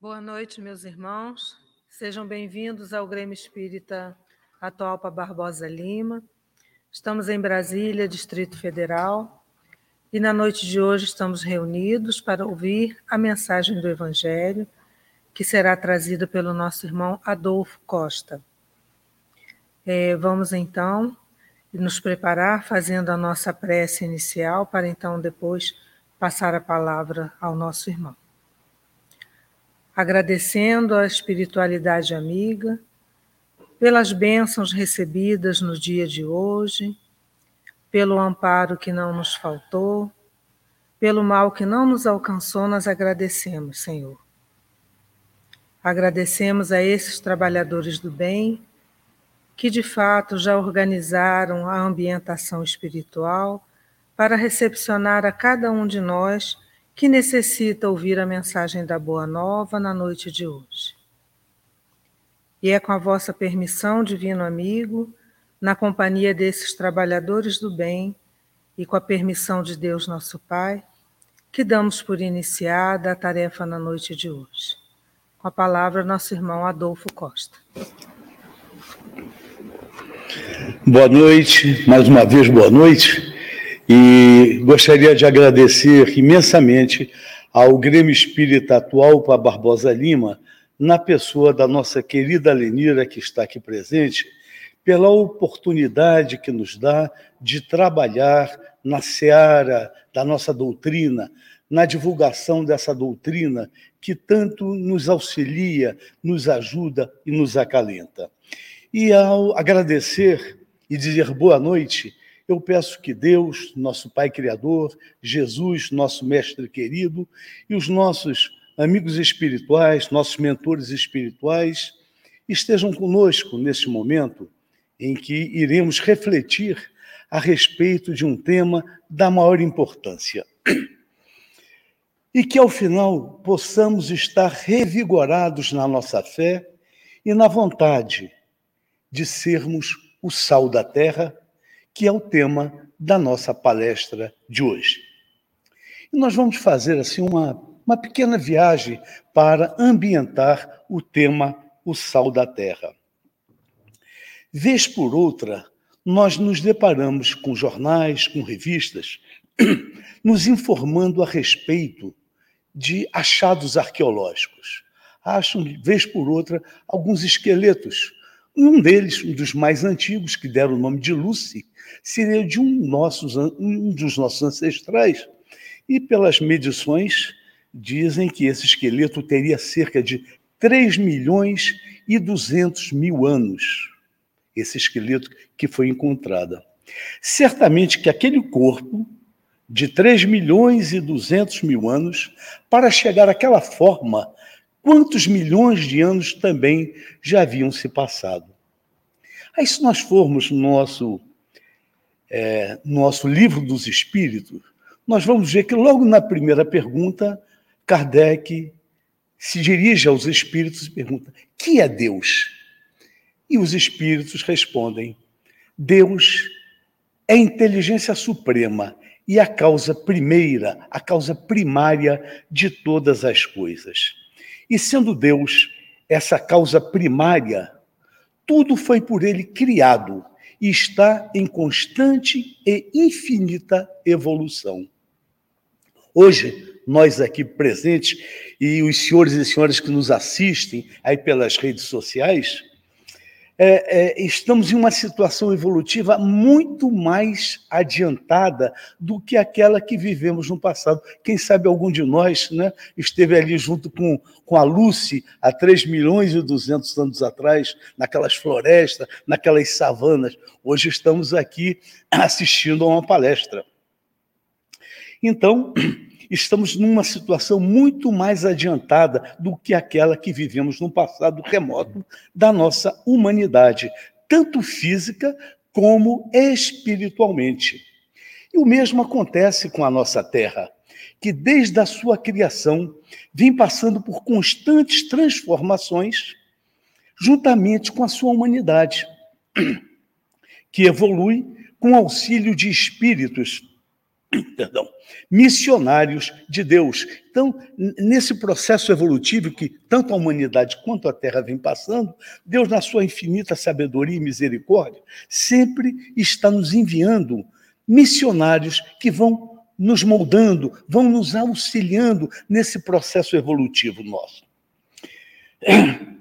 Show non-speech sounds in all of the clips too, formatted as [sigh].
Boa noite, meus irmãos. Sejam bem-vindos ao Grêmio Espírita Atualpa Barbosa Lima. Estamos em Brasília, Distrito Federal, e na noite de hoje estamos reunidos para ouvir a mensagem do Evangelho, que será trazida pelo nosso irmão Adolfo Costa. É, vamos então nos preparar fazendo a nossa prece inicial, para então depois passar a palavra ao nosso irmão agradecendo a espiritualidade amiga pelas bênçãos recebidas no dia de hoje, pelo amparo que não nos faltou, pelo mal que não nos alcançou, nós agradecemos, Senhor. Agradecemos a esses trabalhadores do bem que de fato já organizaram a ambientação espiritual para recepcionar a cada um de nós que necessita ouvir a mensagem da Boa Nova na noite de hoje. E é com a vossa permissão, divino amigo, na companhia desses trabalhadores do bem e com a permissão de Deus nosso Pai, que damos por iniciada a tarefa na noite de hoje. Com a palavra, nosso irmão Adolfo Costa. Boa noite, mais uma vez boa noite. E gostaria de agradecer imensamente ao Grêmio Espírita atual para Barbosa Lima, na pessoa da nossa querida Lenira, que está aqui presente, pela oportunidade que nos dá de trabalhar na seara da nossa doutrina, na divulgação dessa doutrina que tanto nos auxilia, nos ajuda e nos acalenta. E ao agradecer e dizer boa noite, eu peço que Deus, nosso Pai Criador, Jesus, nosso Mestre querido, e os nossos amigos espirituais, nossos mentores espirituais, estejam conosco neste momento em que iremos refletir a respeito de um tema da maior importância. E que ao final possamos estar revigorados na nossa fé e na vontade de sermos o sal da terra que é o tema da nossa palestra de hoje. E nós vamos fazer assim uma, uma pequena viagem para ambientar o tema O Sal da Terra. Vez por outra, nós nos deparamos com jornais, com revistas, [clears throat] nos informando a respeito de achados arqueológicos. Acham, vez por outra, alguns esqueletos. Um deles, um dos mais antigos, que deram o nome de Lucy, seria de um, nossos, um dos nossos ancestrais. E pelas medições, dizem que esse esqueleto teria cerca de 3 milhões e 200 mil anos, esse esqueleto que foi encontrado. Certamente que aquele corpo de 3 milhões e 200 mil anos, para chegar àquela forma, quantos milhões de anos também já haviam se passado. Aí, se nós formos no nosso é, nosso livro dos Espíritos, nós vamos ver que logo na primeira pergunta, Kardec se dirige aos espíritos e pergunta: que é Deus? E os espíritos respondem: Deus é a inteligência suprema e a causa primeira, a causa primária de todas as coisas. E sendo Deus essa causa primária, tudo foi por ele criado está em constante e infinita evolução. Hoje, nós aqui presentes e os senhores e senhoras que nos assistem aí pelas redes sociais, é, é, estamos em uma situação evolutiva muito mais adiantada do que aquela que vivemos no passado. Quem sabe algum de nós né, esteve ali junto com, com a Lucy há 3 milhões e 200 anos atrás, naquelas florestas, naquelas savanas. Hoje estamos aqui assistindo a uma palestra. Então, [clears throat] estamos numa situação muito mais adiantada do que aquela que vivemos no passado remoto da nossa humanidade, tanto física como espiritualmente. E o mesmo acontece com a nossa Terra, que desde a sua criação vem passando por constantes transformações, juntamente com a sua humanidade, [clears throat] que evolui com auxílio de espíritos [coughs] perdão, missionários de Deus. Então, nesse processo evolutivo que tanto a humanidade quanto a Terra vem passando, Deus, na sua infinita sabedoria e misericórdia, sempre está nos enviando missionários que vão nos moldando, vão nos auxiliando nesse processo evolutivo nosso. [coughs]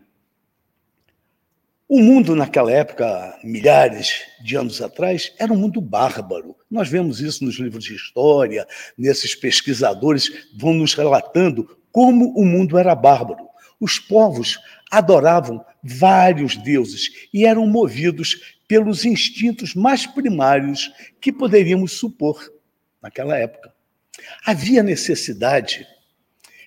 O mundo naquela época, milhares de anos atrás, era um mundo bárbaro. Nós vemos isso nos livros de história, nesses pesquisadores vão nos relatando como o mundo era bárbaro. Os povos adoravam vários deuses e eram movidos pelos instintos mais primários que poderíamos supor naquela época. Havia necessidade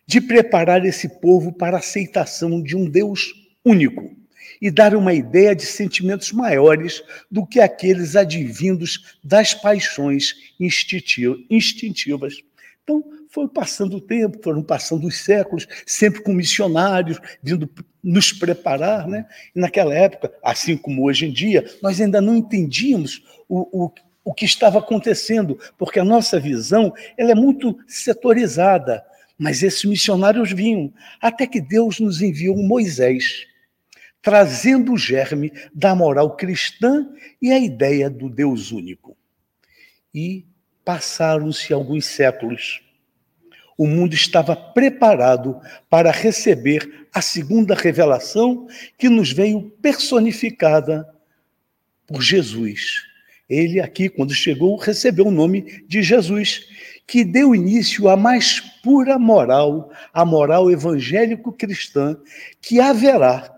de preparar esse povo para a aceitação de um Deus único e dar uma ideia de sentimentos maiores do que aqueles advindos das paixões instintivas. Então, foi passando o tempo, foram passando os séculos, sempre com missionários vindo nos preparar. Né? E naquela época, assim como hoje em dia, nós ainda não entendíamos o, o, o que estava acontecendo, porque a nossa visão ela é muito setorizada. Mas esses missionários vinham, até que Deus nos enviou Moisés trazendo o germe da moral cristã e a ideia do Deus único. E passaram-se alguns séculos. O mundo estava preparado para receber a segunda revelação que nos veio personificada por Jesus. Ele aqui, quando chegou, recebeu o nome de Jesus, que deu início à mais pura moral, a moral evangélico-cristã, que haverá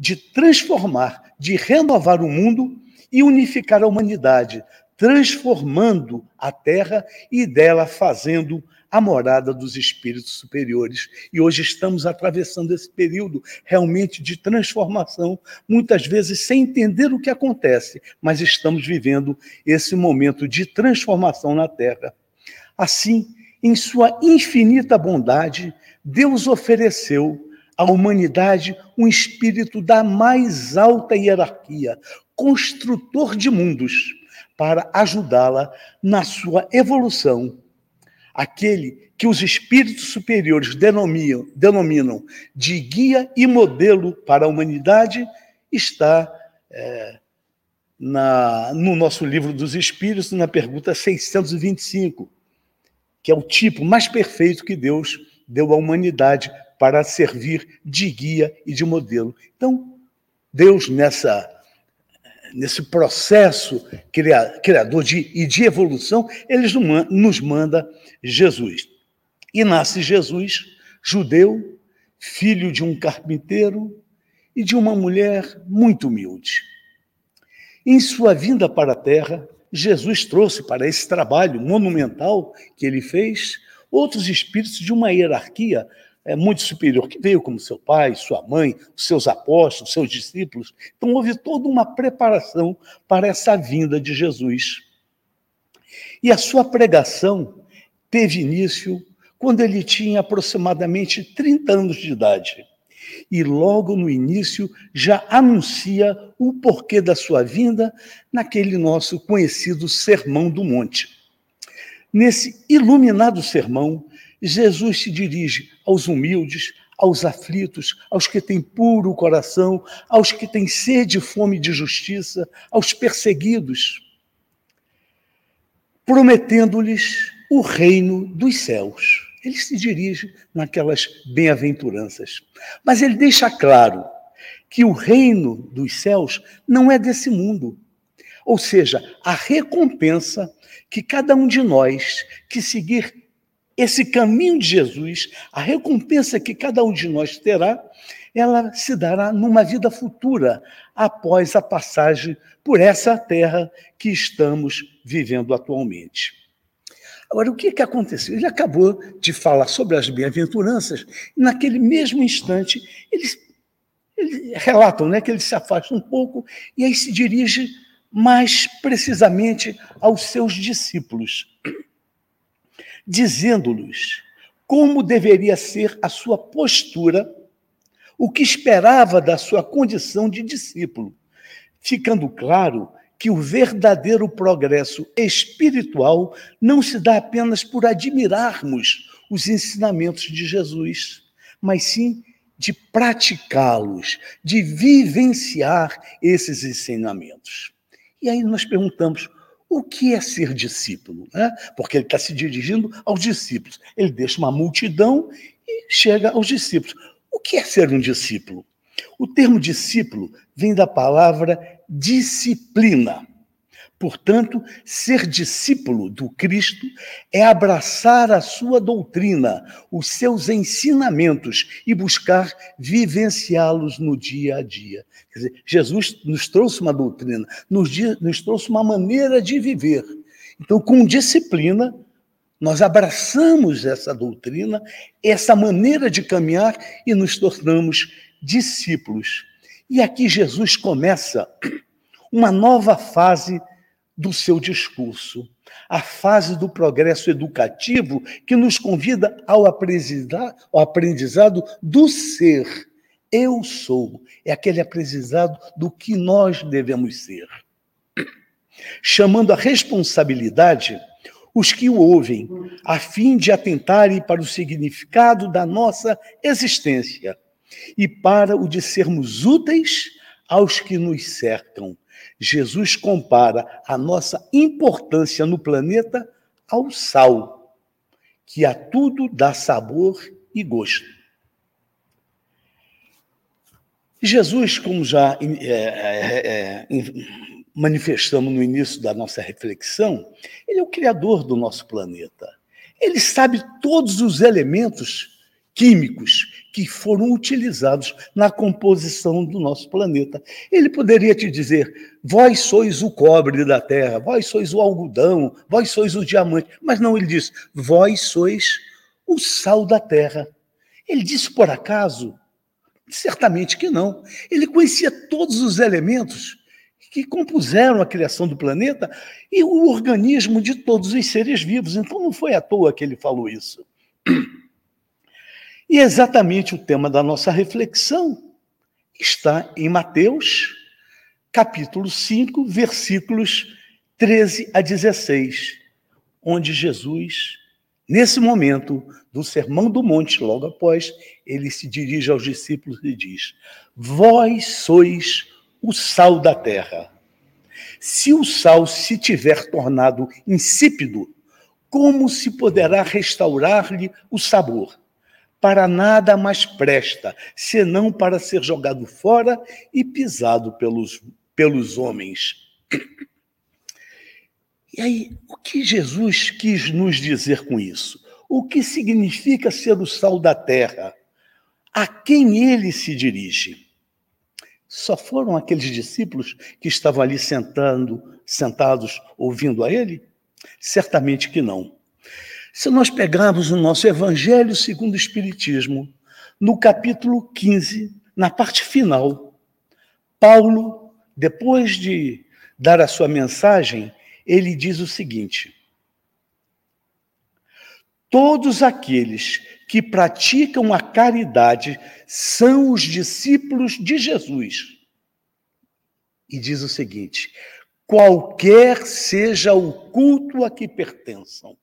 de transformar, de renovar o mundo e unificar a humanidade, transformando a terra e dela fazendo a morada dos espíritos superiores. E hoje estamos atravessando esse período realmente de transformação, muitas vezes sem entender o que acontece, mas estamos vivendo esse momento de transformação na terra. Assim, em sua infinita bondade, Deus ofereceu à humanidade um espírito da mais alta hierarquia, construtor de mundos, para ajudá-la na sua evolução. Aquele que os espíritos superiores denominam, denominam de guia e modelo para a humanidade está é, na, no nosso livro dos Espíritos, na pergunta 625, que é o tipo mais perfeito que Deus deu à humanidade para servir de guia e de modelo. Então, Deus, nessa, nesse processo criador de, e de evolução, ele nos manda Jesus. E nasce Jesus, judeu, filho de um carpinteiro e de uma mulher muito humilde. Em sua vinda para a terra, Jesus trouxe para esse trabalho monumental que ele fez outros espíritos de uma hierarquia é, muito superior, que veio como seu pai, sua mãe, seus apóstolos, seus discípulos. Então, houve toda uma preparação para essa vinda de Jesus. E a sua pregação teve início quando ele tinha aproximadamente 30 anos de idade. E logo no início já anuncia o porquê da sua vinda naquele nosso conhecido Sermão do Monte. Nesse iluminado sermão, Jesus se dirige aos humildes, aos aflitos, aos que têm puro coração, aos que têm sede e fome de justiça, aos perseguidos, prometendo-lhes o reino dos céus. Ele se dirige naquelas bem-aventuranças. Mas ele deixa claro que o reino dos céus não é desse mundo. Ou seja, a recompensa que cada um de nós que seguir esse caminho de Jesus, a recompensa que cada um de nós terá, ela se dará numa vida futura, após a passagem por essa terra que estamos vivendo atualmente. Agora, o que, que aconteceu? Ele acabou de falar sobre as bem-aventuranças, e naquele mesmo instante, eles, eles relatam né, que ele se afasta um pouco e aí se dirige mais precisamente aos seus discípulos dizendo-lhes como deveria ser a sua postura, o que esperava da sua condição de discípulo, ficando claro que o verdadeiro progresso espiritual não se dá apenas por admirarmos os ensinamentos de Jesus, mas sim de praticá-los, de vivenciar esses ensinamentos. E aí nós perguntamos: o que é ser discípulo? Né? Porque ele está se dirigindo aos discípulos. Ele deixa uma multidão e chega aos discípulos. O que é ser um discípulo? O termo discípulo vem da palavra disciplina. Portanto, ser discípulo do Cristo é abraçar a sua doutrina, os seus ensinamentos e buscar vivenciá-los no dia a dia. Quer dizer, Jesus nos trouxe uma doutrina, nos, nos trouxe uma maneira de viver. Então, com disciplina, nós abraçamos essa doutrina, essa maneira de caminhar e nos tornamos discípulos. E aqui Jesus começa uma nova fase do seu discurso, a fase do progresso educativo que nos convida ao aprendizado do ser. Eu sou, é aquele aprendizado do que nós devemos ser. Chamando a responsabilidade os que o ouvem, a fim de atentarem para o significado da nossa existência e para o de sermos úteis aos que nos cercam, Jesus compara a nossa importância no planeta ao sal, que a tudo dá sabor e gosto. Jesus, como já é, é, é, manifestamos no início da nossa reflexão, ele é o criador do nosso planeta. Ele sabe todos os elementos químicos que foram utilizados na composição do nosso planeta. Ele poderia te dizer: vós sois o cobre da terra, vós sois o algodão, vós sois o diamante. Mas não, ele diz: vós sois o sal da terra. Ele disse por acaso? Certamente que não. Ele conhecia todos os elementos que compuseram a criação do planeta e o organismo de todos os seres vivos. Então não foi à toa que ele falou isso. E exatamente o tema da nossa reflexão está em Mateus, capítulo 5, versículos 13 a 16, onde Jesus, nesse momento do Sermão do Monte, logo após, ele se dirige aos discípulos e diz: Vós sois o sal da terra. Se o sal se tiver tornado insípido, como se poderá restaurar-lhe o sabor? Para nada mais presta, senão para ser jogado fora e pisado pelos, pelos homens. E aí, o que Jesus quis nos dizer com isso? O que significa ser o sal da terra? A quem ele se dirige? Só foram aqueles discípulos que estavam ali sentando, sentados ouvindo a ele? Certamente que não. Se nós pegarmos o nosso Evangelho segundo o Espiritismo, no capítulo 15, na parte final, Paulo, depois de dar a sua mensagem, ele diz o seguinte: Todos aqueles que praticam a caridade são os discípulos de Jesus. E diz o seguinte: qualquer seja o culto a que pertençam.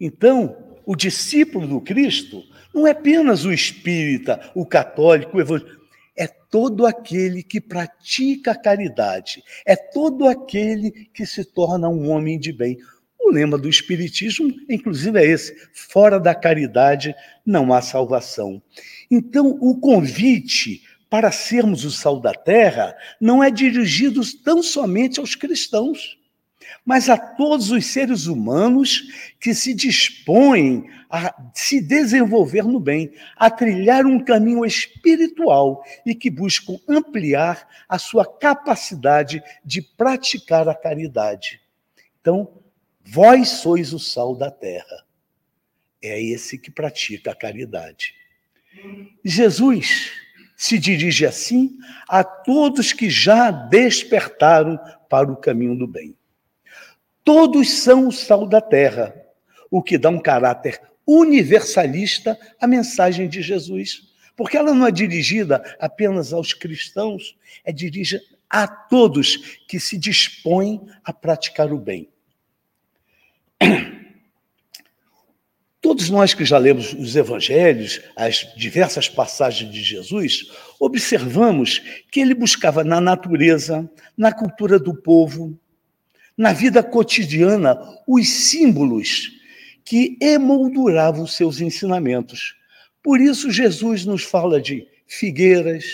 Então, o discípulo do Cristo não é apenas o espírita, o católico, o evangélico, é todo aquele que pratica a caridade, é todo aquele que se torna um homem de bem. O lema do Espiritismo, inclusive, é esse: fora da caridade não há salvação. Então, o convite para sermos o sal da terra não é dirigido tão somente aos cristãos mas a todos os seres humanos que se dispõem a se desenvolver no bem, a trilhar um caminho espiritual e que buscam ampliar a sua capacidade de praticar a caridade. Então, vós sois o sal da terra. É esse que pratica a caridade. Jesus se dirige assim a todos que já despertaram para o caminho do bem. Todos são o sal da terra, o que dá um caráter universalista à mensagem de Jesus. Porque ela não é dirigida apenas aos cristãos, é dirigida a todos que se dispõem a praticar o bem. [clears throat] Todos nós que já lemos os evangelhos, as diversas passagens de Jesus, observamos que ele buscava na natureza, na cultura do povo, na vida cotidiana, os símbolos que emolduravam seus ensinamentos. Por isso, Jesus nos fala de figueiras,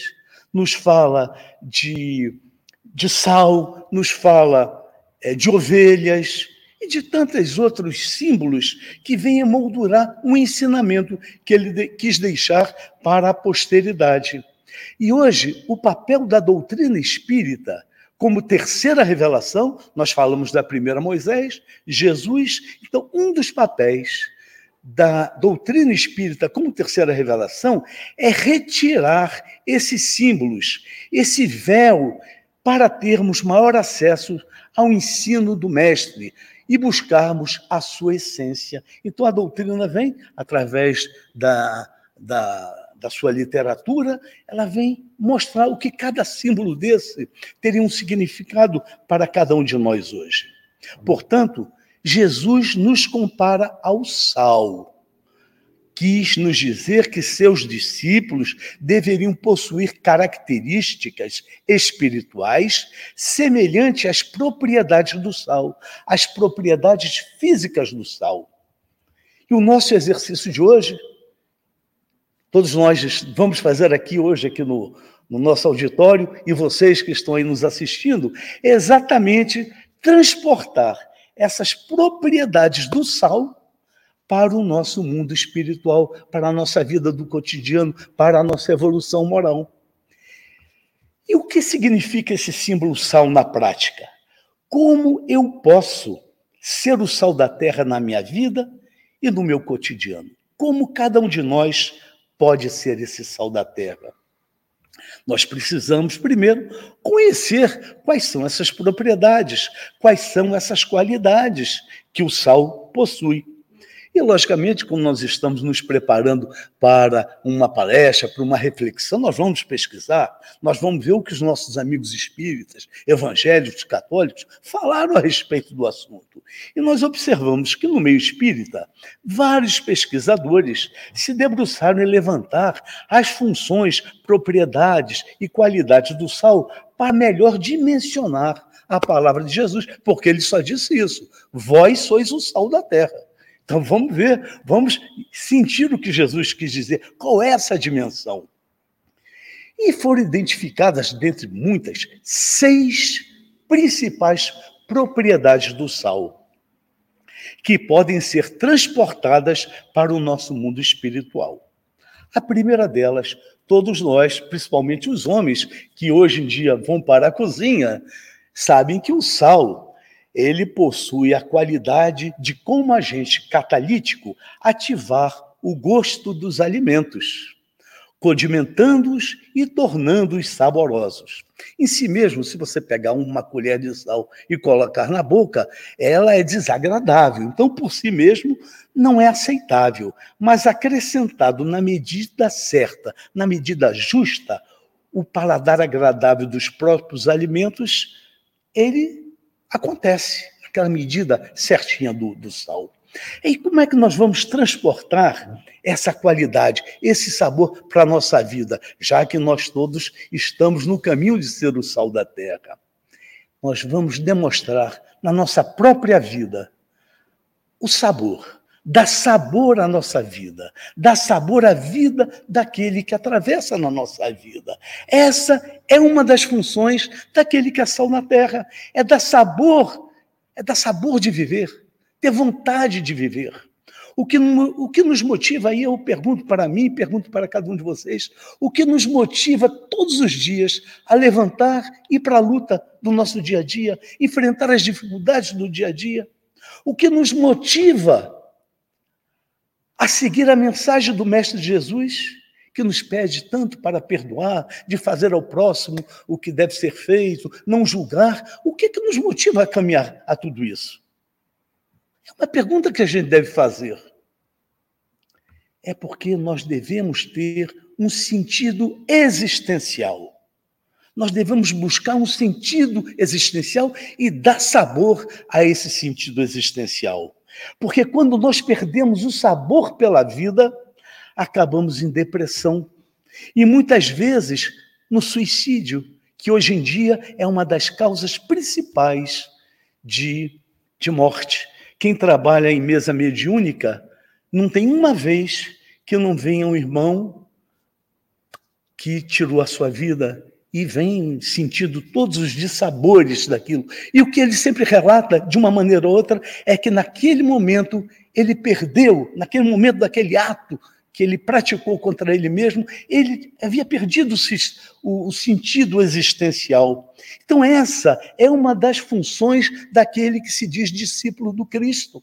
nos fala de, de sal, nos fala é, de ovelhas, e de tantos outros símbolos que vêm emoldurar um ensinamento que ele de, quis deixar para a posteridade. E hoje, o papel da doutrina espírita, como terceira revelação, nós falamos da primeira Moisés, Jesus, então, um dos papéis da doutrina espírita como terceira revelação é retirar esses símbolos, esse véu, para termos maior acesso ao ensino do Mestre, e buscarmos a sua essência. Então, a doutrina vem através da, da, da sua literatura, ela vem mostrar o que cada símbolo desse teria um significado para cada um de nós hoje. Portanto, Jesus nos compara ao sal quis nos dizer que seus discípulos deveriam possuir características espirituais semelhantes às propriedades do sal, às propriedades físicas do sal. E o nosso exercício de hoje, todos nós vamos fazer aqui hoje, aqui no, no nosso auditório, e vocês que estão aí nos assistindo, é exatamente transportar essas propriedades do sal para o nosso mundo espiritual, para a nossa vida do cotidiano, para a nossa evolução moral. E o que significa esse símbolo sal na prática? Como eu posso ser o sal da terra na minha vida e no meu cotidiano? Como cada um de nós pode ser esse sal da terra? Nós precisamos, primeiro, conhecer quais são essas propriedades, quais são essas qualidades que o sal possui. E, logicamente, como nós estamos nos preparando para uma palestra, para uma reflexão, nós vamos pesquisar, nós vamos ver o que os nossos amigos espíritas, evangélicos, católicos, falaram a respeito do assunto. E nós observamos que, no meio espírita, vários pesquisadores se debruçaram em levantar as funções, propriedades e qualidades do sal para melhor dimensionar a palavra de Jesus, porque ele só disse isso: vós sois o sal da terra. Então vamos ver, vamos sentir o que Jesus quis dizer, qual é essa dimensão. E foram identificadas, dentre muitas, seis principais propriedades do sal, que podem ser transportadas para o nosso mundo espiritual. A primeira delas, todos nós, principalmente os homens que hoje em dia vão para a cozinha, sabem que o sal ele possui a qualidade de, como agente catalítico, ativar o gosto dos alimentos, condimentando-os e tornando-os saborosos. Em si mesmo, se você pegar uma colher de sal e colocar na boca, ela é desagradável. Então, por si mesmo, não é aceitável. Mas acrescentado na medida certa, na medida justa, o paladar agradável dos próprios alimentos, ele acontece aquela medida certinha do, do sal. E como é que nós vamos transportar essa qualidade, esse sabor para a nossa vida, já que nós todos estamos no caminho de ser o sal da terra? Nós vamos demonstrar na nossa própria vida o sabor, dá sabor à nossa vida, dá sabor à vida daquele que atravessa na nossa vida. Essa é uma das funções daquele que é sal na terra, é dar sabor, é dar sabor de viver, ter vontade de viver. O que, o que nos motiva, aí eu pergunto para mim, pergunto para cada um de vocês, o que nos motiva todos os dias a levantar e ir para a luta do nosso dia a dia, enfrentar as dificuldades do dia a dia? O que nos motiva a seguir a mensagem do Mestre Jesus, que nos pede tanto para perdoar, de fazer ao próximo o que deve ser feito, não julgar. O que, que nos motiva a caminhar a tudo isso? É uma pergunta que a gente deve fazer. É porque nós devemos ter um sentido existencial. Nós devemos buscar um sentido existencial e dar sabor a esse sentido existencial. Porque quando nós perdemos o sabor pela vida, acabamos em depressão. E muitas vezes no suicídio, que hoje em dia é uma das causas principais de, de morte. Quem trabalha em mesa mediúnica, não tem uma vez que não venha um irmão que tirou a sua vida e vem sentindo todos os dissabores daquilo. E o que ele sempre relata, de uma maneira ou outra, é que naquele momento ele perdeu, naquele momento daquele ato que ele praticou contra ele mesmo, ele havia perdido o, sentido existencial. Então, essa é uma das funções daquele que se diz discípulo do Cristo.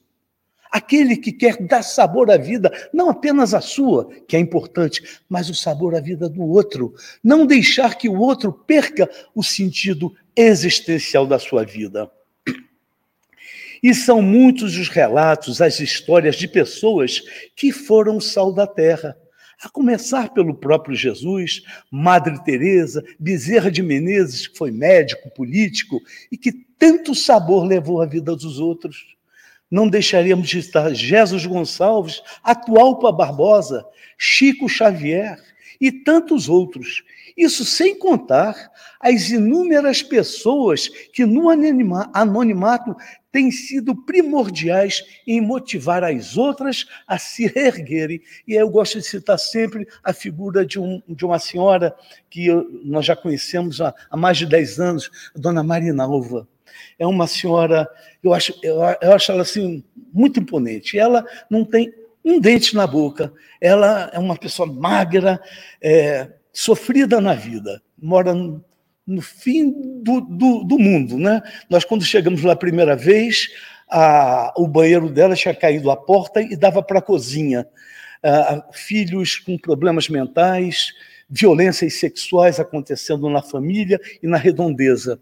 Aquele que quer dar sabor à vida, não apenas a sua, que é importante, mas o sabor à vida do outro. Não deixar que o outro perca o sentido existencial da sua vida. E são muitos os relatos, as histórias de pessoas que foram sal da terra. A começar pelo próprio Jesus, Madre Teresa, Bezerra de Menezes, que foi médico, político e que tanto sabor levou à vida dos outros não deixaríamos de estar Jesus Gonçalves, atual Barbosa, Chico Xavier e tantos outros. Isso sem contar as inúmeras pessoas que no anonimato têm sido primordiais em motivar as outras a se [laughs] erguerem. E eu gosto de citar sempre a figura de, um, de uma senhora que nós já conhecemos há, há mais de 10 anos, a dona Marinalva é uma senhora, eu acho, eu, acho ela assim muito imponente. Ela não tem um dente na boca. Ela é uma pessoa magra, é, sofrida na vida, mora no, no fim do, do, do, mundo, né? Nós quando chegamos lá a primeira vez, a, o banheiro dela tinha caído à porta e dava para a cozinha. filhos com problemas mentais, violências sexuais acontecendo na família e na redondeza.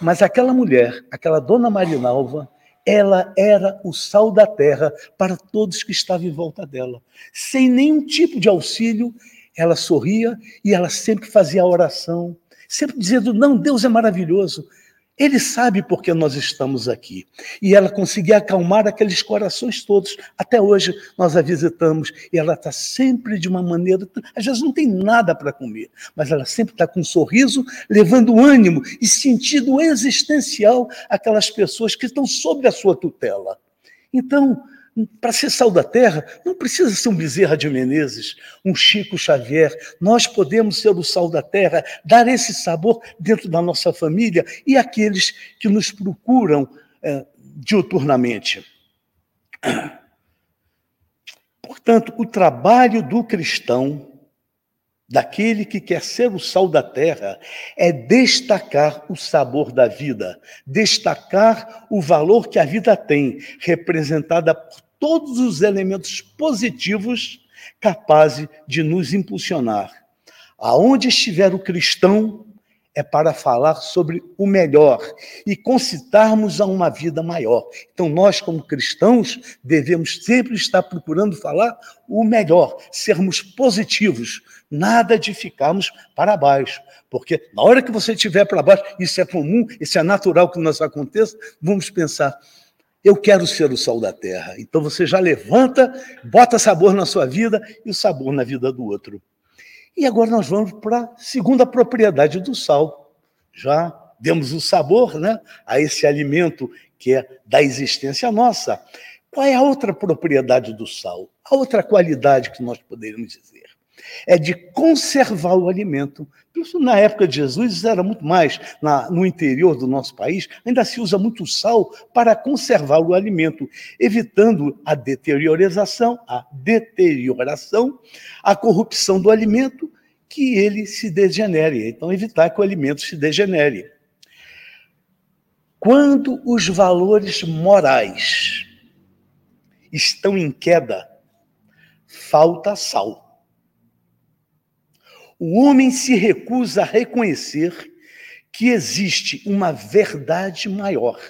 Mas aquela mulher, aquela dona Marinalva, ela era o sal da terra para todos que estavam em volta dela. Sem nenhum tipo de auxílio, ela sorria e ela sempre fazia a oração, sempre dizendo: Não, Deus é maravilhoso. Ele sabe por que nós estamos aqui. E ela conseguia acalmar aqueles corações todos. Até hoje nós a visitamos e ela está sempre de uma maneira. Às vezes não tem nada para comer, mas ela sempre está com um sorriso, levando ânimo e sentido existencial aquelas pessoas que estão sob a sua tutela. Então, para ser sal da terra, não precisa ser um Bezerra de Menezes, um Chico Xavier. Nós podemos ser o sal da terra, dar esse sabor dentro da nossa família e aqueles que nos procuram é, diuturnamente. Portanto, o trabalho do cristão daquele que quer ser o sal da terra é destacar o sabor da vida, destacar o valor que a vida tem, representada por todos os elementos positivos capazes de nos impulsionar. Aonde estiver o cristão, é para falar sobre o melhor e concitarmos a uma vida maior. Então, nós, como cristãos, devemos sempre estar procurando falar o melhor, sermos positivos, nada de ficarmos para baixo. Porque na hora que você estiver para baixo, isso é comum, isso é natural que nos aconteça, vamos pensar. Eu quero ser o sol da terra. Então você já levanta, bota sabor na sua vida e o sabor na vida do outro. E agora nós vamos para a segunda propriedade do sal. Já demos o sabor né, a esse alimento que é da existência nossa. Qual é a outra propriedade do sal? A outra qualidade que nós poderíamos dizer? É de conservar o alimento. Isso na época de Jesus era muito mais. Na, no interior do nosso país, ainda se usa muito sal para conservar o alimento, evitando a deterioração, a deterioração, a corrupção do alimento, que ele se degenere. Então, evitar que o alimento se degenere. Quando os valores morais estão em queda, falta sal. O homem se recusa a reconhecer que existe uma verdade maior.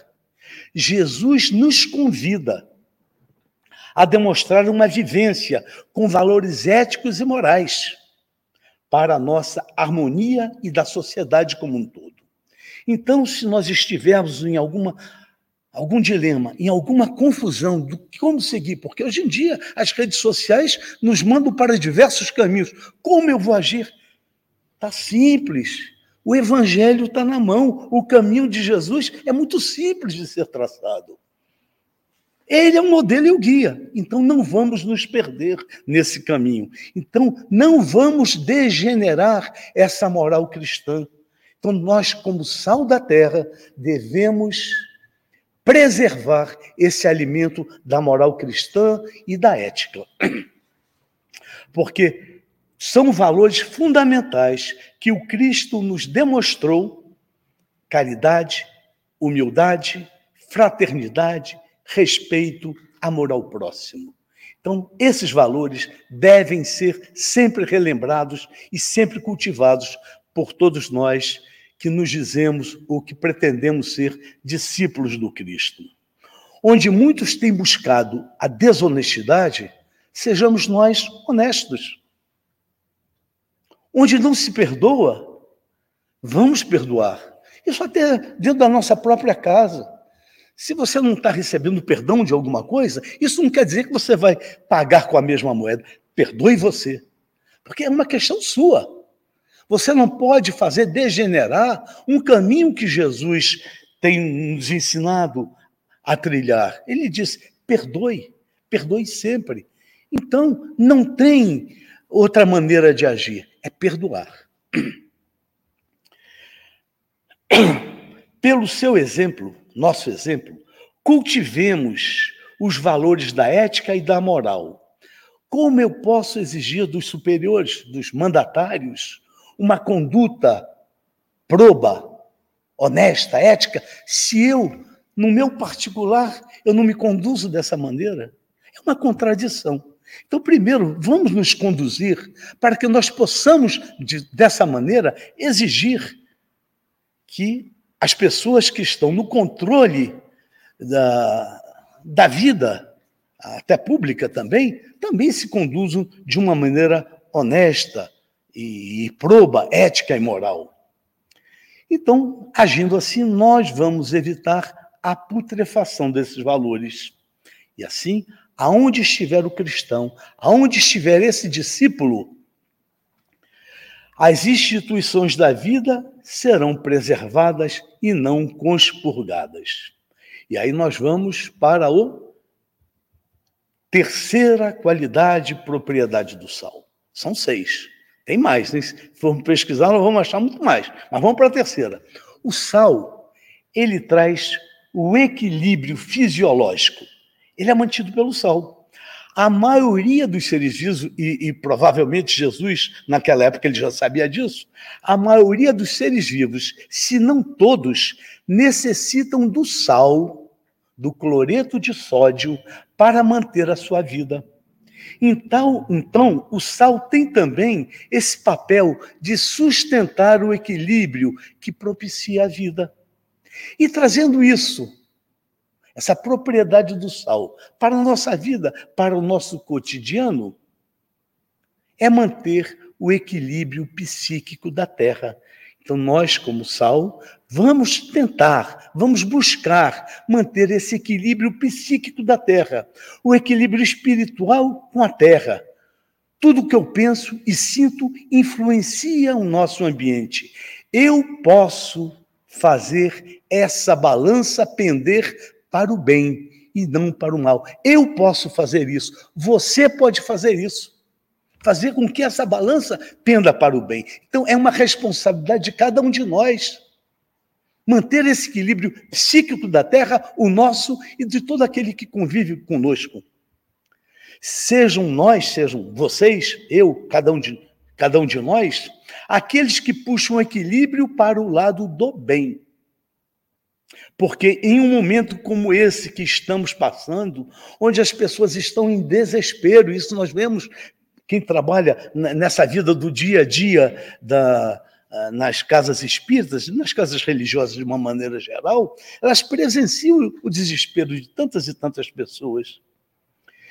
Jesus nos convida a demonstrar uma vivência com valores éticos e morais, para a nossa harmonia e da sociedade como um todo. Então, se nós estivermos em alguma algum dilema, em alguma confusão do como seguir, porque hoje em dia as redes sociais nos mandam para diversos caminhos. Como eu vou agir? Está simples. O evangelho está na mão. O caminho de Jesus é muito simples de ser traçado. Ele é o modelo e o guia. Então não vamos nos perder nesse caminho. Então não vamos degenerar essa moral cristã. Então nós, como sal da terra, devemos preservar esse alimento da moral cristã e da ética. Porque são valores fundamentais que o Cristo nos demonstrou: caridade, humildade, fraternidade, respeito, amor ao próximo. Então, esses valores devem ser sempre relembrados e sempre cultivados por todos nós que nos dizemos ou que pretendemos ser discípulos do Cristo. Onde muitos têm buscado a desonestidade, sejamos nós honestos. Onde não se perdoa, vamos perdoar. Isso até dentro da nossa própria casa. Se você não está recebendo perdão de alguma coisa, isso não quer dizer que você vai pagar com a mesma moeda. Perdoe você. Porque é uma questão sua. Você não pode fazer degenerar um caminho que Jesus tem nos ensinado a trilhar. Ele diz: perdoe, perdoe sempre. Então, não tem outra maneira de agir, é perdoar. [clears throat] Pelo seu exemplo, nosso exemplo, cultivemos os valores da ética e da moral. Como eu posso exigir dos superiores, dos mandatários, uma conduta proba, honesta, ética, se eu, no meu particular, eu não me conduzo dessa maneira? É uma contradição. Então, primeiro, vamos nos conduzir para que nós possamos, de, dessa maneira, exigir que as pessoas que estão no controle da, da vida, até pública também, também se conduzam de uma maneira honesta e, e proba, ética e moral. Então, agindo assim, nós vamos evitar a putrefação desses valores. E assim, aonde estiver o cristão, aonde estiver esse discípulo, as instituições da vida serão preservadas e não conspurgadas. E aí nós vamos para o terceira qualidade propriedade do sal. São seis. Tem mais, né? se formos pesquisar, nós vamos achar muito mais. Mas vamos para a terceira. O sal, ele traz o equilíbrio fisiológico. Ele é mantido pelo sal. A maioria dos seres vivos, e, e, provavelmente Jesus, naquela época, ele já sabia disso, a maioria dos seres vivos, se não todos, necessitam do sal, do cloreto de sódio, para manter a sua vida. Então, então, o sal tem também esse papel de sustentar o equilíbrio que propicia a vida. E trazendo isso essa propriedade do sal para a nossa vida, para o nosso cotidiano, é manter o equilíbrio psíquico da terra. Então, nós, como sal, vamos tentar, vamos buscar manter esse equilíbrio psíquico da terra, o equilíbrio espiritual com a terra. Tudo que eu penso e sinto influencia o nosso ambiente. Eu posso fazer essa balança pender para o bem e não para o mal. Eu posso fazer isso, você pode fazer isso. Fazer com que essa balança penda para o bem. Então, é uma responsabilidade de cada um de nós. Manter esse equilíbrio psíquico da terra, o nosso e de todo aquele que convive conosco. Sejam nós, sejam vocês, eu, cada um de, cada um de nós, aqueles que puxam o equilíbrio para o lado do bem. Porque em um momento como esse que estamos passando, onde as pessoas estão em desespero, isso nós vemos quem trabalha nessa vida do dia a dia da, ah, nas casas espíritas, nas casas religiosas de uma maneira geral, elas presenciam o desespero de tantas e tantas pessoas.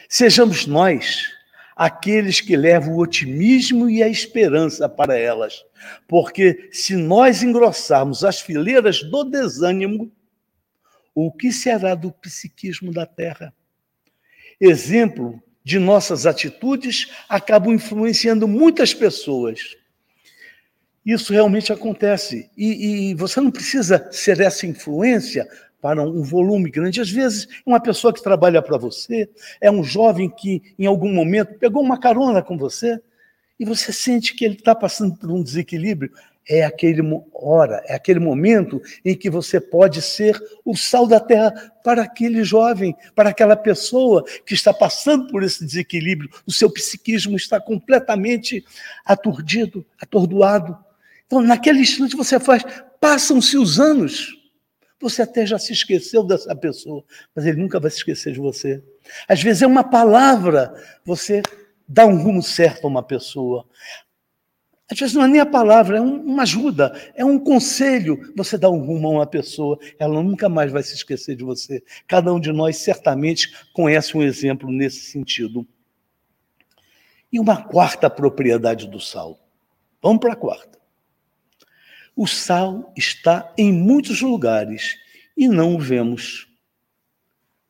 Sejamos nós aqueles que levam o otimismo e a esperança para elas. Porque se nós engrossarmos as fileiras do desânimo, o que será do psiquismo da Terra? Exemplo de nossas atitudes acabam influenciando muitas pessoas. Isso realmente acontece. E, e, você não precisa ser essa influência para um volume grande. Às vezes, uma pessoa que trabalha para você, é um jovem que, em algum momento, pegou uma carona com você e você sente que ele está passando por um desequilíbrio. É aquele hora, é aquele momento em que você pode ser o sal da terra para aquele jovem, para aquela pessoa que está passando por esse desequilíbrio. O seu psiquismo está completamente aturdido, atordoado. Então, naquele instante, você faz. Passam-se os anos. Você até já se esqueceu dessa pessoa, mas ele nunca vai se esquecer de você. Às vezes é uma palavra, você dá um rumo certo a uma pessoa. Às vezes não é nem a palavra, é uma ajuda, é um conselho. Você dá um rumo a uma pessoa, ela nunca mais vai se esquecer de você. Cada um de nós certamente conhece um exemplo nesse sentido. E uma quarta propriedade do sal. Vamos para a quarta. O sal está em muitos lugares e não o vemos.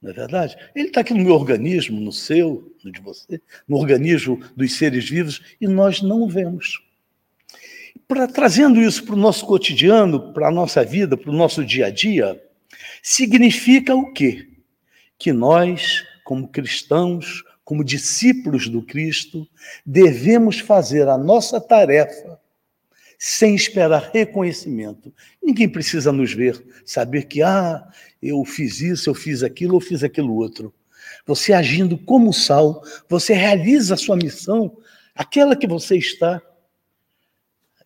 Não é verdade? Ele está aqui no meu organismo, no seu, no de você, no organismo dos seres vivos, e nós não o vemos. Pra, trazendo isso para o nosso cotidiano, para a nossa vida, para o nosso dia a dia, significa o quê? Que nós, como cristãos, como discípulos do Cristo, devemos fazer a nossa tarefa sem esperar reconhecimento. Ninguém precisa nos ver, saber que, ah, eu fiz isso, eu fiz aquilo, eu fiz aquilo outro. Você agindo como sal, você realiza a sua missão, aquela que você está,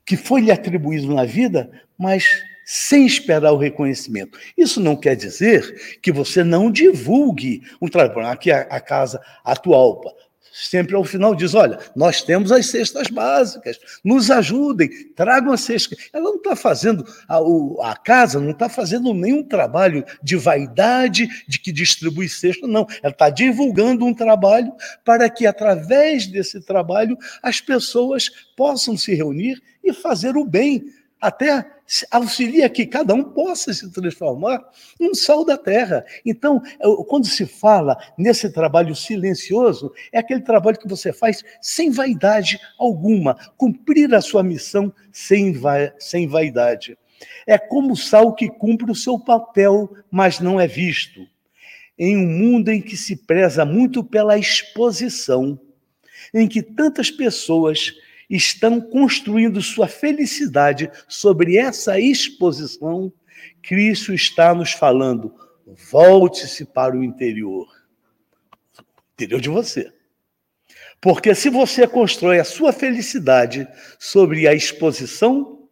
que foi lhe atribuído na vida, mas sem esperar o reconhecimento. Isso não quer dizer que você não divulgue um trabalho. Aqui a, a casa atual sempre ao final diz: olha, nós temos as cestas básicas, nos ajudem, tragam a cesta. Ela não está fazendo, a, a, casa não está fazendo nenhum trabalho de vaidade, de que distribui cesta, não. Ela está divulgando um trabalho para que, através desse trabalho, as pessoas possam se reunir e fazer o bem até auxilia que cada um possa se transformar num sal da terra. Então, quando se fala nesse trabalho silencioso, é aquele trabalho que você faz sem vaidade alguma, cumprir a sua missão sem, va sem vaidade. É como o sal que cumpre o seu papel, mas não é visto. Em um mundo em que se preza muito pela exposição, em que tantas pessoas estão construindo sua felicidade sobre essa exposição, Cristo está nos falando: volte-se para o interior. Interior de você. Porque se você constrói a sua felicidade sobre a exposição,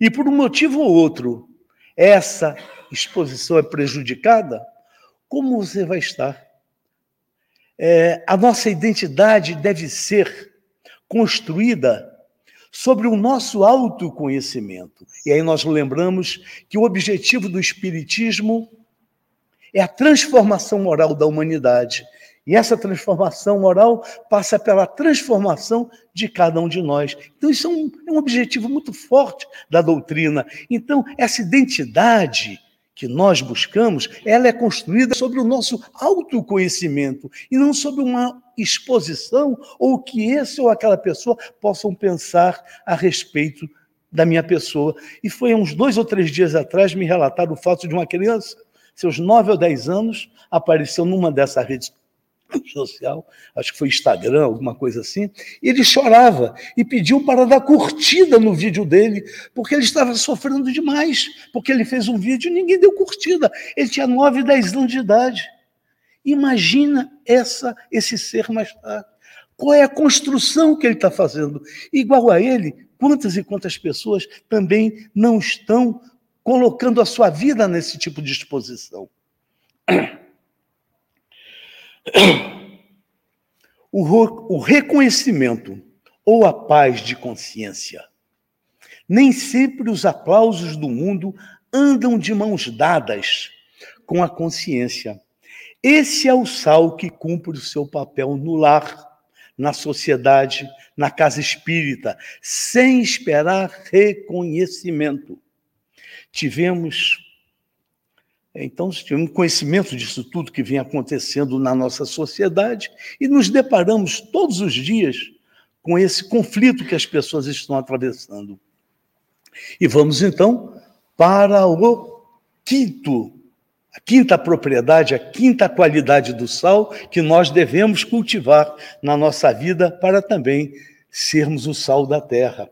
e por um motivo ou outro, essa exposição é prejudicada, como você vai estar? É, a nossa identidade deve ser construída sobre o nosso autoconhecimento. E aí nós lembramos que o objetivo do Espiritismo é a transformação moral da humanidade. E essa transformação moral passa pela transformação de cada um de nós. Então, isso é um, é um objetivo muito forte da doutrina. Então, essa identidade que nós buscamos, ela é construída sobre o nosso autoconhecimento e não sobre uma exposição ou que esse ou aquela pessoa possam pensar a respeito da minha pessoa. E foi uns dois ou três dias atrás me relataram o fato de uma criança, seus nove ou dez anos, apareceu numa dessas redes social, acho que foi Instagram, alguma coisa assim, e ele chorava e pediu para dar curtida no vídeo dele, porque ele estava sofrendo demais, porque ele fez um vídeo e ninguém deu curtida. Ele tinha 9, 10 anos de idade. Imagina essa esse ser mais tarde. Qual é a construção que ele está fazendo? Igual a ele, quantas e quantas pessoas também não estão colocando a sua vida nesse tipo de exposição? [clears throat] O, reconhecimento ou a paz de consciência. Nem sempre os aplausos do mundo andam de mãos dadas com a consciência. Esse é o sal que cumpre o seu papel no lar, na sociedade, na casa espírita, sem esperar reconhecimento. Tivemos então, tivemos conhecimento disso tudo que vem acontecendo na nossa sociedade e nos deparamos todos os dias com esse conflito que as pessoas estão atravessando. E vamos então para o quinto, a quinta propriedade, a quinta qualidade do sal que nós devemos cultivar na nossa vida para também sermos o sal da terra.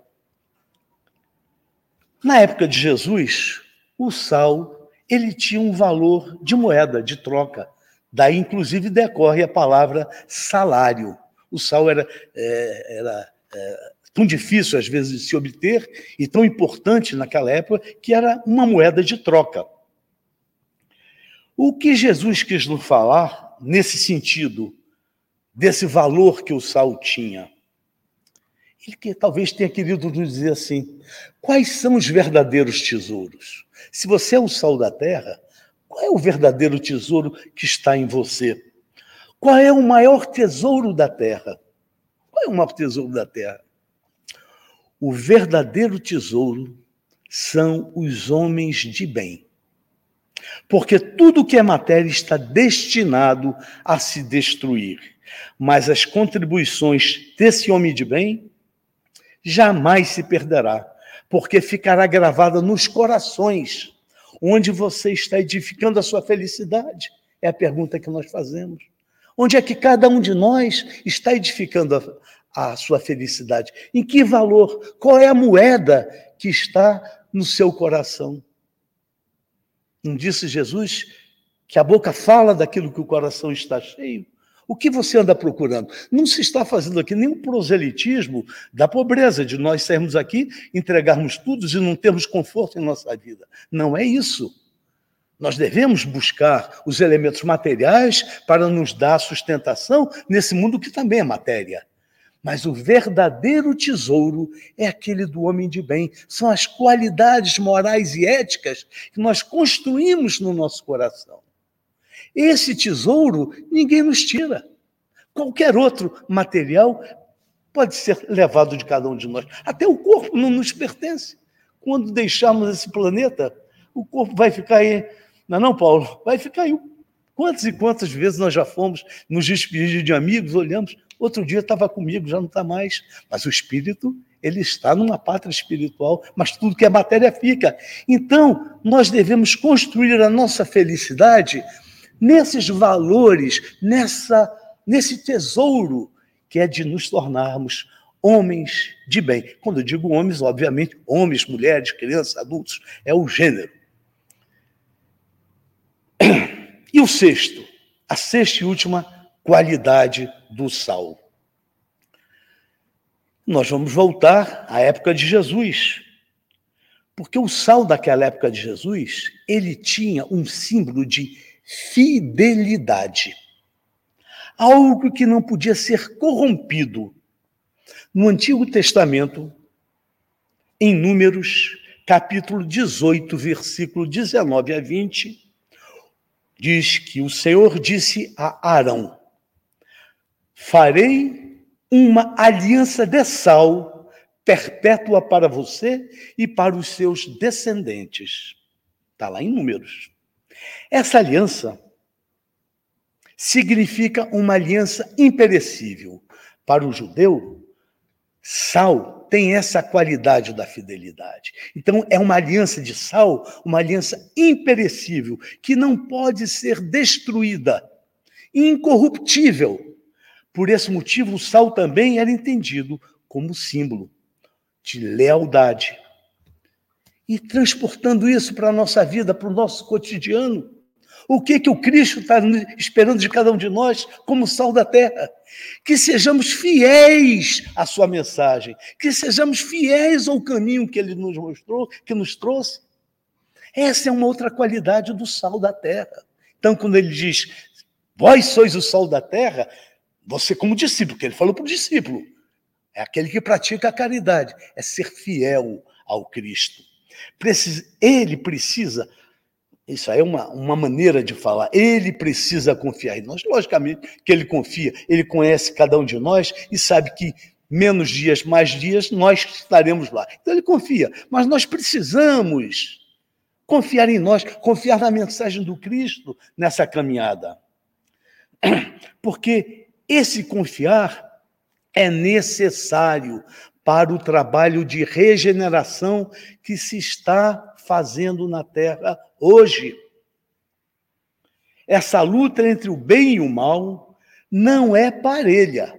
Na época de Jesus, o sal ele tinha um valor de moeda, de troca. Daí, inclusive, decorre a palavra salário. O sal era, é, era é, tão difícil, às vezes, de se obter e tão importante naquela época que era uma moeda de troca. O que Jesus quis nos falar nesse sentido, desse valor que o sal tinha? Ele que talvez tenha querido nos dizer assim: quais são os verdadeiros tesouros? Se você é o sal da terra, qual é o verdadeiro tesouro que está em você? Qual é o maior tesouro da terra? Qual é o maior tesouro da terra? O verdadeiro tesouro são os homens de bem. Porque tudo que é matéria está destinado a se destruir. Mas as contribuições desse homem de bem jamais se perderá, porque ficará gravada nos corações, onde você está edificando a sua felicidade. É a pergunta que nós fazemos. Onde é que cada um de nós está edificando a, a sua felicidade? Em que valor? Qual é a moeda que está no seu coração? Não disse Jesus que a boca fala daquilo que o coração está cheio? O que você anda procurando? Não se está fazendo aqui nenhum proselitismo da pobreza, de nós sairmos aqui, entregarmos tudo e não termos conforto em nossa vida. Não é isso. Nós devemos buscar os elementos materiais para nos dar sustentação nesse mundo que também é matéria. Mas o verdadeiro tesouro é aquele do homem de bem. São as qualidades morais e éticas que nós construímos no nosso coração. Esse tesouro ninguém nos tira. Qualquer outro material pode ser levado de cada um de nós. Até o corpo não nos pertence. Quando deixarmos esse planeta, o corpo vai ficar aí. Não, é não, Paulo? Vai ficar aí. Quantas e quantas vezes nós já fomos nos despedir de amigos, olhamos, outro dia estava comigo, já não está mais. Mas o espírito, ele está numa pátria espiritual, mas tudo que é matéria fica. Então, nós devemos construir a nossa felicidade nesses valores, nessa, nesse tesouro que é de nos tornarmos homens de bem. Quando eu digo homens, obviamente, homens, mulheres, crianças, adultos, é o gênero. E o sexto, a sexta e última qualidade do sal. Nós vamos voltar à época de Jesus. Porque o sal daquela época de Jesus, ele tinha um símbolo de fidelidade. Algo que não podia ser corrompido. No Antigo Testamento, em Números, capítulo 18, versículo 19 a 20, diz que o Senhor disse a Arão: Farei uma aliança de sal perpétua para você e para os seus descendentes. Está lá em Números. Essa aliança significa uma aliança imperecível. Para o judeu, sal tem essa qualidade da fidelidade. Então, é uma aliança de sal, uma aliança imperecível, que não pode ser destruída, incorruptível. Por esse motivo, o sal também era entendido como símbolo de lealdade, e transportando isso para a nossa vida, para o nosso cotidiano. O que, que o Cristo está esperando de cada um de nós como sal da terra? Que sejamos fiéis à sua mensagem, que sejamos fiéis ao caminho que ele nos mostrou, que nos trouxe. Essa é uma outra qualidade do sal da terra. Então, quando ele diz, vós sois o sal da terra, você como discípulo, que ele falou para o discípulo, é aquele que pratica a caridade, é ser fiel ao Cristo. Ele precisa Isso aí é uma, uma maneira de falar. Ele precisa confiar em nós. Logicamente que ele confia, ele conhece cada um de nós e sabe que menos dias, mais dias, nós estaremos lá. Então ele confia, mas nós precisamos confiar em nós, confiar na mensagem do Cristo nessa caminhada. Porque esse confiar é necessário para o trabalho de regeneração que se está fazendo na Terra hoje. Essa luta entre o bem e o mal não é parelha.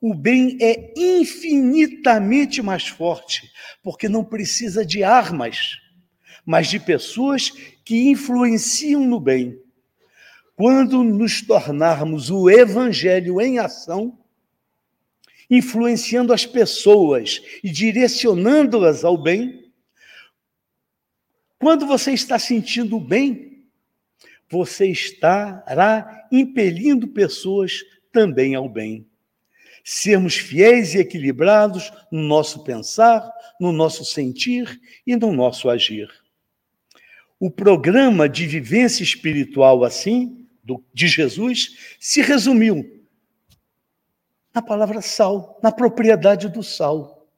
O bem é infinitamente mais forte, porque não precisa de armas, mas de pessoas que influenciam no bem. Quando nos tornarmos o evangelho em ação, influenciando as pessoas e direcionando-as ao bem, quando você está sentindo bem, você estará impelindo pessoas também ao bem. Sermos fiéis e equilibrados no nosso pensar, no nosso sentir e no nosso agir. O programa de vivência espiritual, assim, do, de Jesus, se resumiu na palavra sal, na propriedade do sal.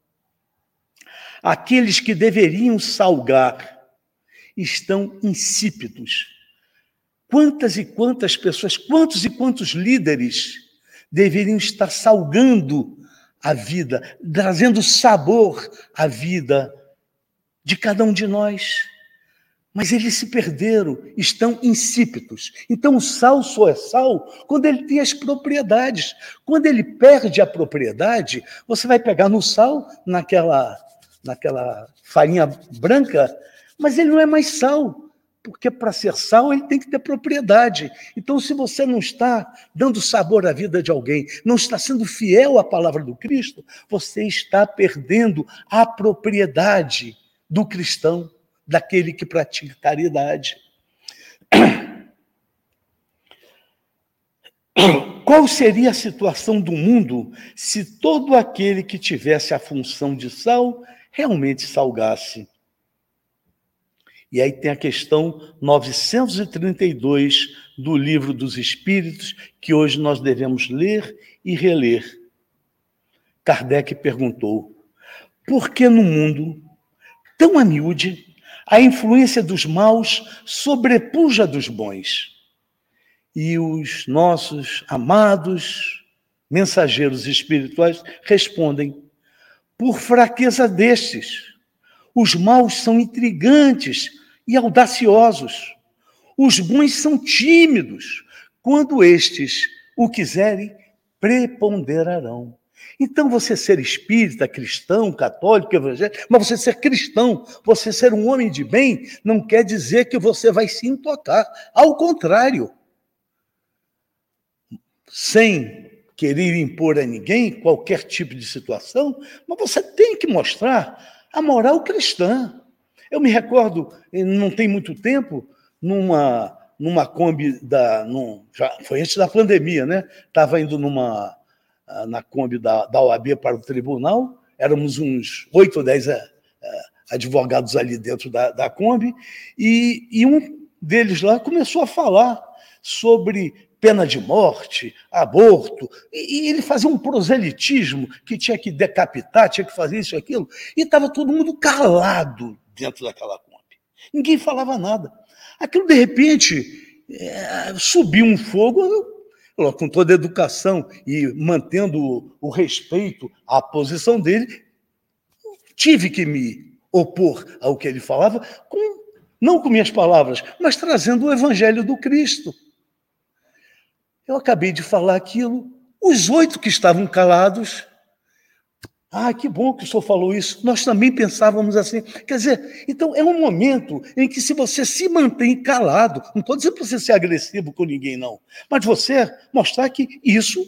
Aqueles que deveriam salgar estão insípidos. Quantas e quantas pessoas, quantos e quantos líderes deveriam estar salgando a vida, trazendo sabor à vida de cada um de nós. Mas eles se perderam, estão insípidos. Então o sal só é sal quando ele tem as propriedades. Quando ele perde a propriedade, você vai pegar no sal, naquela, naquela farinha branca, mas ele não é mais sal, porque para ser sal ele tem que ter propriedade. Então, se você não está dando sabor à vida de alguém, não está sendo fiel à palavra do Cristo, você está perdendo a propriedade do cristão, daquele que pratica caridade. Qual seria a situação do mundo se todo aquele que tivesse a função de sal realmente salgasse? E aí tem a questão 932 do Livro dos Espíritos, que hoje nós devemos ler e reler. Kardec perguntou: por que no mundo tão a miúde a influência dos maus sobrepuja dos bons? E os nossos amados mensageiros espirituais respondem: por fraqueza destes. Os maus são intrigantes, e audaciosos. Os bons são tímidos. Quando estes o quiserem, preponderarão. Então, você ser espírita, cristão, católico, evangélico, mas você ser cristão, você ser um homem de bem, não quer dizer que você vai se intocar. Ao contrário. Sem querer impor a ninguém qualquer tipo de situação, mas você tem que mostrar a moral cristã. Eu me recordo, não tem muito tempo, numa, numa Kombi da. Num, já foi antes da pandemia, né? Estava indo numa, na Kombi da, da OAB para o tribunal, éramos uns oito ou dez eh, eh, advogados ali dentro da, da Kombi, e, e um deles lá começou a falar sobre pena de morte, aborto, e, ele fazia um proselitismo que tinha que decapitar, tinha que fazer isso e aquilo, e estava todo mundo calado dentro daquela Kombi. Ninguém falava nada. Aquilo, de repente, é, subiu um fogo, com toda a educação e mantendo o respeito à posição dele, tive que me opor ao que ele falava, com, não com minhas palavras, mas trazendo o evangelho do Cristo. Eu acabei de falar aquilo, os oito que estavam calados ah, que bom que o senhor falou isso. Nós também pensávamos assim. Quer dizer, então é um momento em que, se você se mantém calado, não estou dizendo para você ser agressivo com ninguém, não, mas você mostrar que isso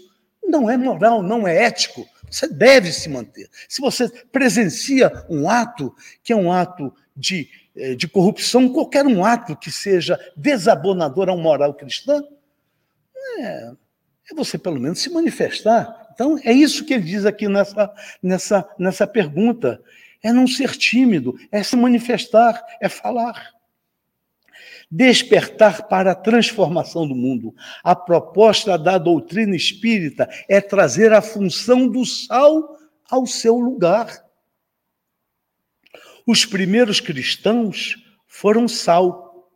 não é moral, não é ético. Você deve se manter. Se você presencia um ato que é um ato de, eh, de corrupção, qualquer um ato que seja desabonador à moral cristã, é, é você pelo menos se manifestar então, é isso que ele diz aqui nessa, nessa, nessa pergunta. É não ser tímido, é se manifestar, é falar. despertar para a transformação do mundo. A proposta da doutrina espírita é trazer a função do sal ao seu lugar. Os primeiros cristãos foram sal,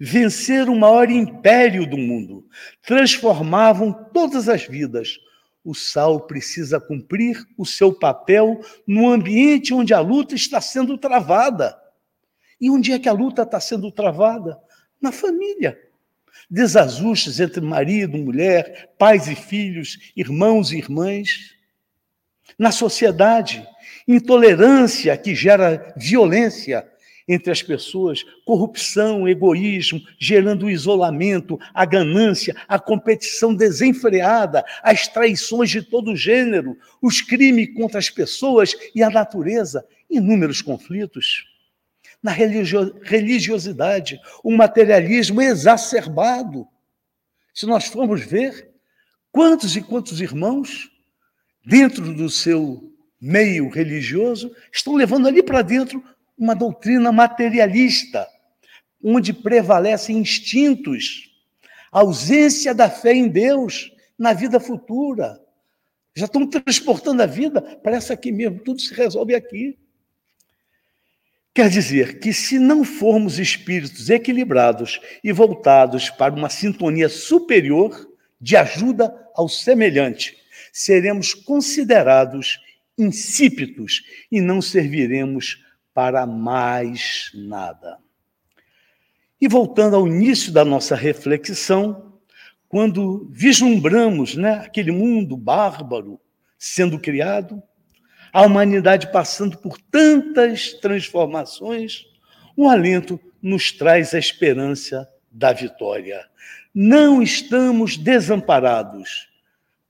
venceram o maior império do mundo, transformavam todas as vidas. O sal precisa cumprir o seu papel no ambiente onde a luta está sendo travada. E onde é que a luta está sendo travada? Na família. Desajustes entre marido, mulher, pais e filhos, irmãos e irmãs. Na sociedade, intolerância que gera violência entre as pessoas, corrupção, egoísmo, gerando o isolamento, a ganância, a competição desenfreada, as traições de todo gênero, os crimes contra as pessoas e a natureza, inúmeros conflitos. Na religiosidade, o materialismo exacerbado. Se nós formos ver, quantos e quantos irmãos, dentro do seu meio religioso, estão levando ali para dentro uma doutrina materialista, onde prevalecem instintos, ausência da fé em Deus na vida futura. Já estão transportando a vida, parece aqui mesmo, tudo se resolve aqui. Quer dizer que, se não formos espíritos equilibrados e voltados para uma sintonia superior de ajuda ao semelhante, seremos considerados insípidos e não serviremos para mais nada. E voltando ao início da nossa reflexão, quando vislumbramos né, aquele mundo bárbaro sendo criado, a humanidade passando por tantas transformações, o alento nos traz a esperança da vitória. Não estamos desamparados,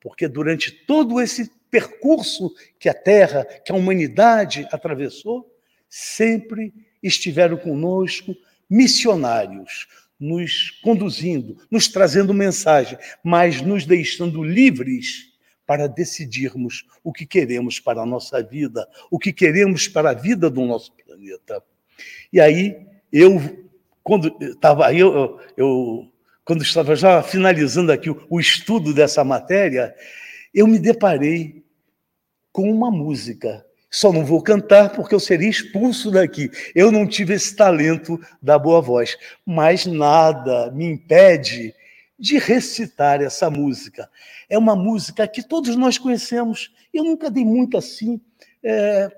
porque durante todo esse percurso que a Terra, que a humanidade atravessou, sempre estiveram conosco missionários, nos conduzindo, nos trazendo mensagem, mas nos deixando livres para decidirmos o que queremos para a nossa vida, o que queremos para a vida do nosso planeta. E aí, eu, quando estava eu, eu, quando estava já finalizando aqui o, o estudo dessa matéria, eu me deparei com uma música. Só não vou cantar porque eu seria expulso daqui. Eu não tive esse talento da boa voz, mas nada me impede de recitar essa música. É uma música que todos nós conhecemos. Eu nunca dei muito assim é,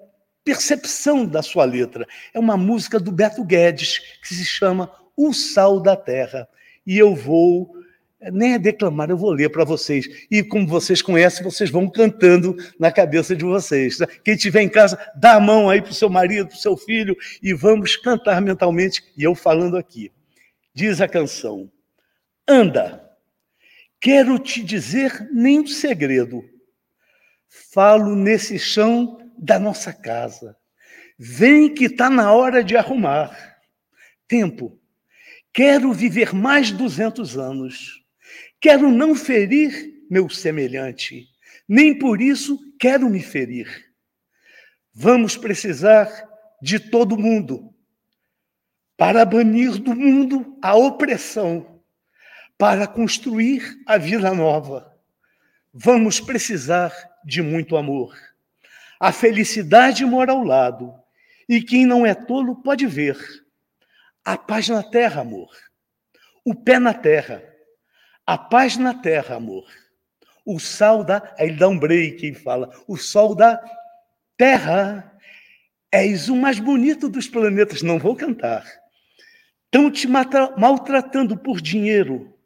percepção da sua letra. É uma música do Beto Guedes que se chama O Sal da Terra. E eu vou nem é declamar, eu vou ler para vocês. E como vocês conhecem, vocês vão cantando na cabeça de vocês. Né? Quem estiver em casa, dá a mão aí para o seu marido, para o seu filho, e vamos cantar mentalmente, e eu falando aqui. Diz a canção: Anda, quero te dizer nem um segredo. Falo nesse chão da nossa casa. Vem que está na hora de arrumar. Tempo, quero viver mais 200 anos Quero não ferir meu semelhante, nem por isso quero me ferir. Vamos precisar de todo mundo para banir do mundo a opressão, para construir a vida nova. Vamos precisar de muito amor. A felicidade mora ao lado, e quem não é tolo pode ver. A paz na terra, amor. O pé na terra a paz na terra, amor. O sal da. Aí ele dá um break e fala: o sol da terra. És o mais bonito dos planetas. Não vou cantar. Estão te maltratando por dinheiro.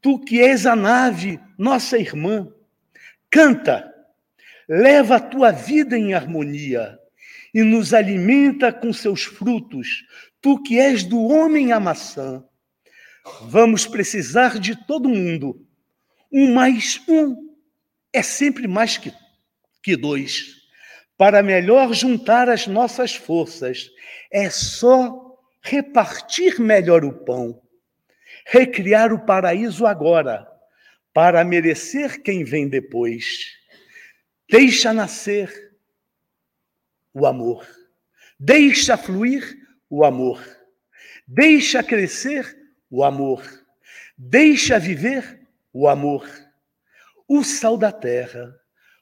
Tu que és a nave, nossa irmã. Canta, leva a tua vida em harmonia e nos alimenta com seus frutos. Tu que és do homem a maçã. Vamos precisar de todo mundo. Um mais um é sempre mais que, que dois. Para melhor juntar as nossas forças, é só repartir melhor o pão, recriar o paraíso agora, para merecer quem vem depois. Deixa nascer o amor, deixa fluir o amor, deixa crescer o amor. Deixa viver o amor. O sal da terra,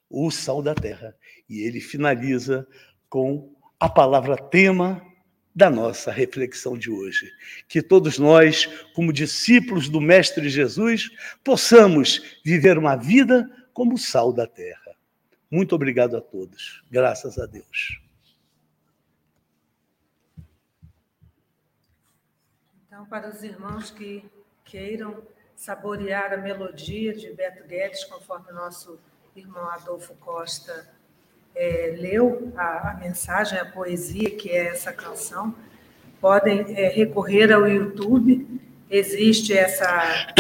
o sal da terra. E ele finaliza com a palavra tema da nossa reflexão de hoje. Que todos nós, como discípulos do Mestre Jesus, possamos viver uma vida como o sal da terra. Muito obrigado a todos. Graças a Deus. Então, para os irmãos que queiram saborear a melodia de Beto Guedes, conforme o nosso irmão Adolfo Costa é, leu a, a, mensagem, a poesia que é essa canção, podem é, recorrer ao YouTube. Existe essa,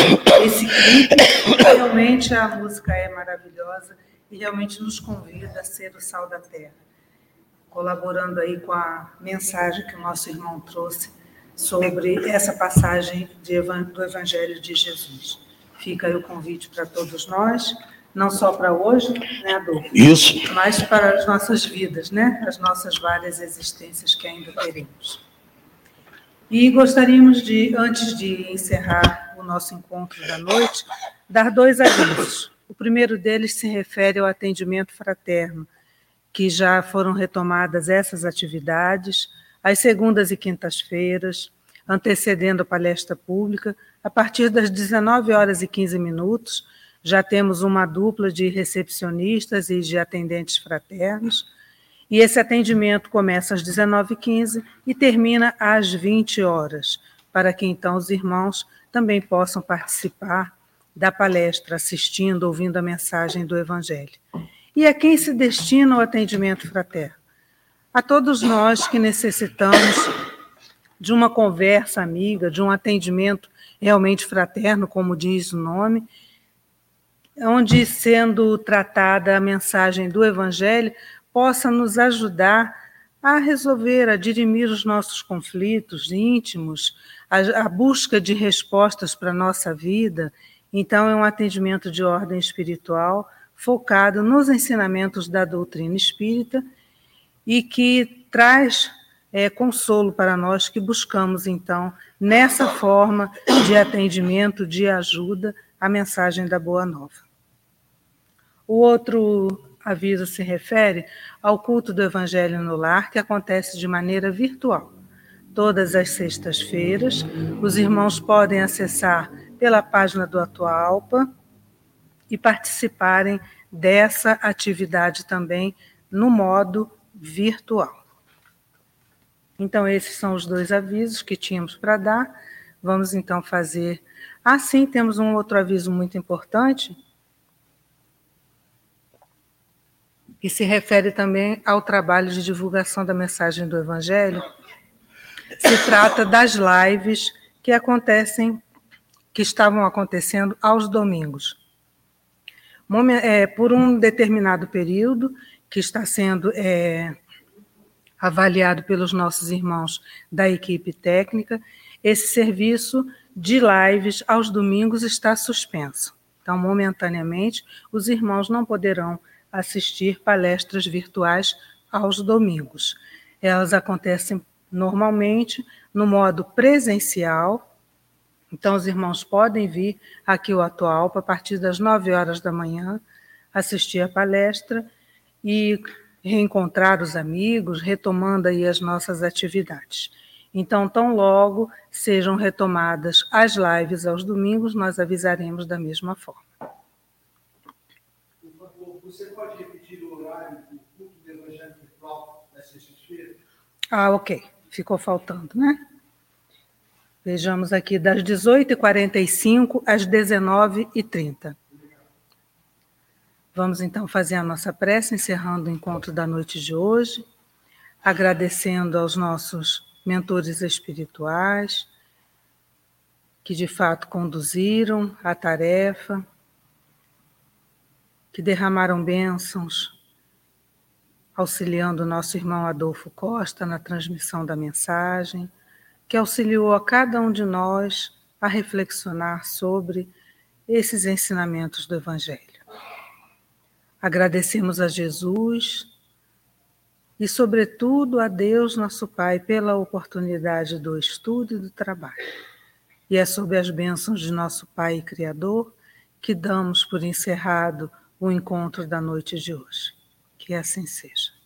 esse clipe, realmente a música é maravilhosa e realmente nos convida a ser o sal da terra, colaborando aí com a mensagem que o nosso irmão trouxe sobre essa passagem do Evangelho de Jesus. Fica aí o convite para todos nós não só para hoje, né, Adolfo? Isso. Mas para as nossas vidas, né? As nossas várias existências que ainda teremos. E gostaríamos de, antes de encerrar o nosso encontro da noite, dar dois avisos. O primeiro deles se refere ao atendimento fraterno, que já foram retomadas essas atividades, às segundas e quintas-feiras, antecedendo a palestra pública, a partir das 19 horas e 15 minutos, já temos uma dupla de recepcionistas e de atendentes fraternos, e esse atendimento começa às 19h15 e termina às 20 horas, para que então os irmãos também possam participar da palestra, assistindo, ouvindo a mensagem do Evangelho. E a quem se destina o atendimento fraterno? A todos nós que necessitamos de uma conversa amiga, de um atendimento realmente fraterno, como diz o nome, onde, sendo tratada a mensagem do Evangelho, possa nos ajudar a resolver, a dirimir os nossos conflitos íntimos, a, a busca de respostas para a nossa vida. Então, é um atendimento de ordem espiritual focado nos ensinamentos da doutrina espírita e que traz é, consolo para nós que buscamos, então, nessa forma de atendimento, de ajuda, a mensagem da Boa Nova. O outro aviso se refere ao culto do Evangelho no Lar, que acontece de maneira virtual. Todas as sextas-feiras, os irmãos podem acessar pela página do Atualpa e participarem dessa atividade também no modo virtual. Então, esses são os dois avisos que tínhamos para dar. Vamos então fazer. Ah, sim, temos um outro aviso muito importante que se refere também ao trabalho de divulgação da mensagem do Evangelho. Se trata das lives que acontecem, que estavam acontecendo aos domingos. É, por um determinado período, que está sendo é, avaliado pelos nossos irmãos da equipe técnica, esse serviço de lives aos domingos está suspenso. Então, momentaneamente, os irmãos não poderão assistir palestras virtuais aos domingos. Elas acontecem normalmente no modo presencial. Então, os irmãos podem vir aqui ao Atual a partir das 9 horas da manhã, assistir a palestra e reencontrar os amigos, retomando aí as nossas atividades. Então, tão logo sejam retomadas as lives aos domingos, nós avisaremos da mesma forma. Você pode repetir o horário do culto do Evangelho Virtual da sexta-feira? Ah, ok. Ficou faltando, né? Vejamos aqui, das 18h45 às 19h30. Vamos então fazer a nossa prece, encerrando o encontro da noite de hoje, agradecendo aos nossos mentores espirituais, que de fato conduziram a tarefa, que derramaram bênçãos, auxiliando o nosso irmão Adolfo Costa na transmissão da mensagem, que auxiliou a cada um de nós a reflexionar sobre esses ensinamentos do Evangelho. Agradecemos a Jesus e, sobretudo, a Deus, nosso Pai, pela oportunidade do estudo e do trabalho. e é sob as bênçãos de nosso Pai e Criador que damos por encerrado o encontro da noite de hoje. Que assim seja.